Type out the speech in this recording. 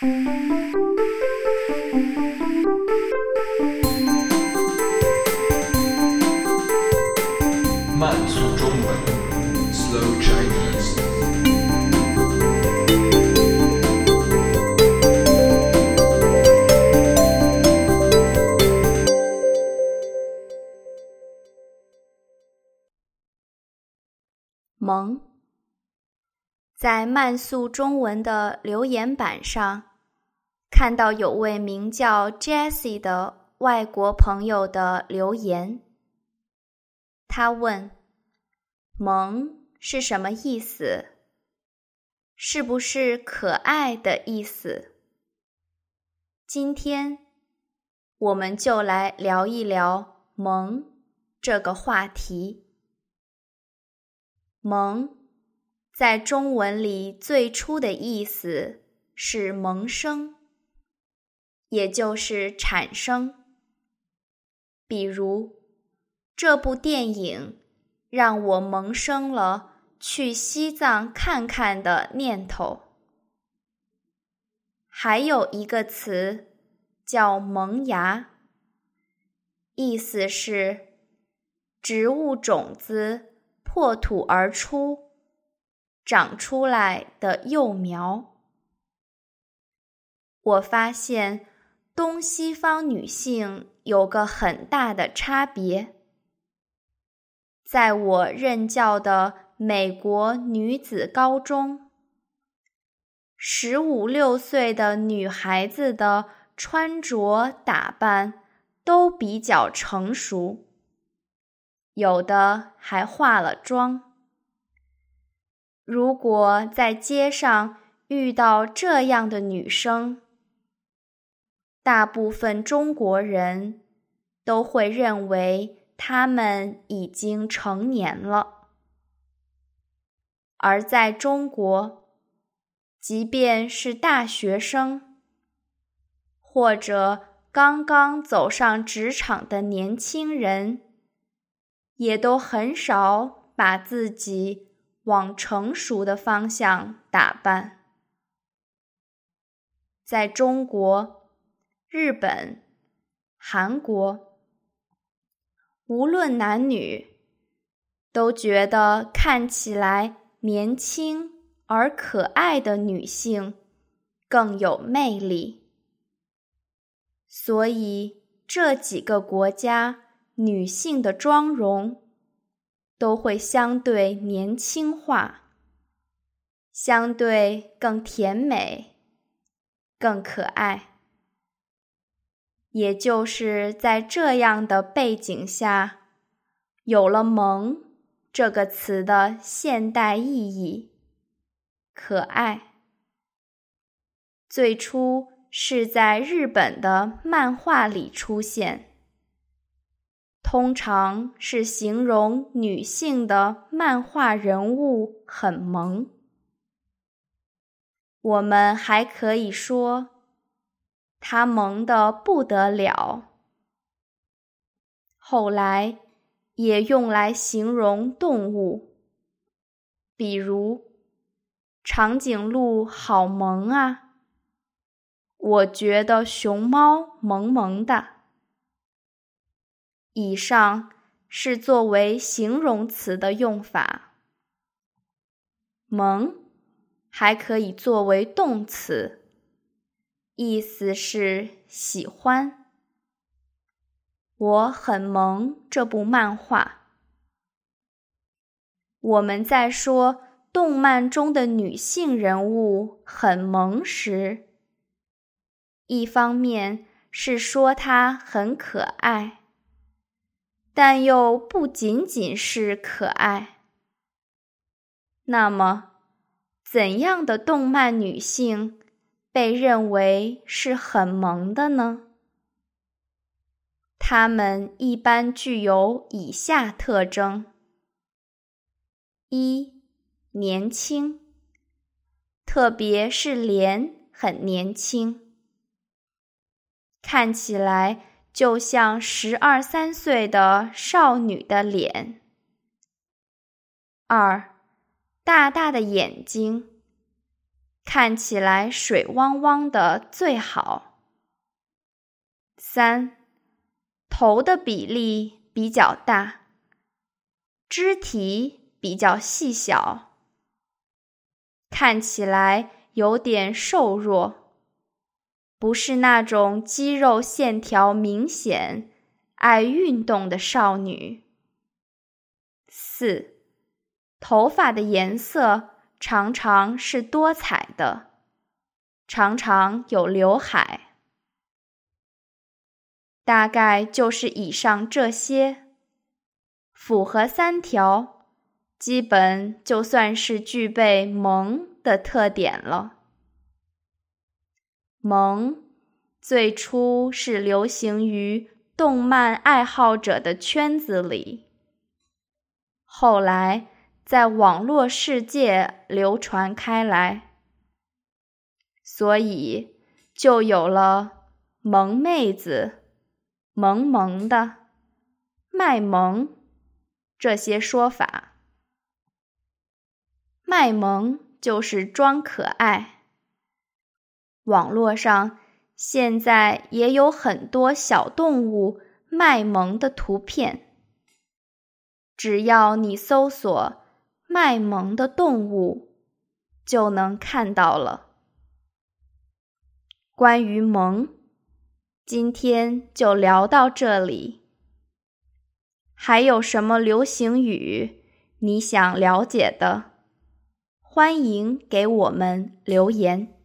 慢速中文，Slow Chinese。萌，在慢速中文的留言板上，看到有位名叫 Jessie 的外国朋友的留言。他问：“萌是什么意思？是不是可爱的意思？”今天，我们就来聊一聊“萌”这个话题。萌，在中文里最初的意思是萌生，也就是产生。比如，这部电影让我萌生了去西藏看看的念头。还有一个词叫萌芽，意思是植物种子。破土而出，长出来的幼苗。我发现东西方女性有个很大的差别。在我任教的美国女子高中，十五六岁的女孩子的穿着打扮都比较成熟。有的还化了妆。如果在街上遇到这样的女生，大部分中国人都会认为他们已经成年了。而在中国，即便是大学生或者刚刚走上职场的年轻人，也都很少把自己往成熟的方向打扮。在中国、日本、韩国，无论男女，都觉得看起来年轻而可爱的女性更有魅力，所以这几个国家。女性的妆容都会相对年轻化，相对更甜美、更可爱。也就是在这样的背景下，有了“萌”这个词的现代意义——可爱。最初是在日本的漫画里出现。通常是形容女性的漫画人物很萌。我们还可以说，他萌的不得了。后来也用来形容动物，比如长颈鹿好萌啊。我觉得熊猫萌萌的。以上是作为形容词的用法，萌还可以作为动词，意思是喜欢。我很萌这部漫画。我们在说动漫中的女性人物很萌时，一方面是说她很可爱。但又不仅仅是可爱。那么，怎样的动漫女性被认为是很萌的呢？她们一般具有以下特征：一、年轻，特别是脸很年轻，看起来。就像十二三岁的少女的脸。二，大大的眼睛，看起来水汪汪的最好。三，头的比例比较大，肢体比较细小，看起来有点瘦弱，不是那种肌肉线条明显、爱运动的少女。四，头发的颜色常常是多彩的，常常有刘海。大概就是以上这些，符合三条，基本就算是具备萌的特点了。萌最初是流行于动漫爱好者的圈子里，后来在网络世界流传开来，所以就有了萌妹子。萌萌的，卖萌，这些说法。卖萌就是装可爱。网络上现在也有很多小动物卖萌的图片，只要你搜索“卖萌的动物”，就能看到了。关于萌。今天就聊到这里。还有什么流行语你想了解的？欢迎给我们留言。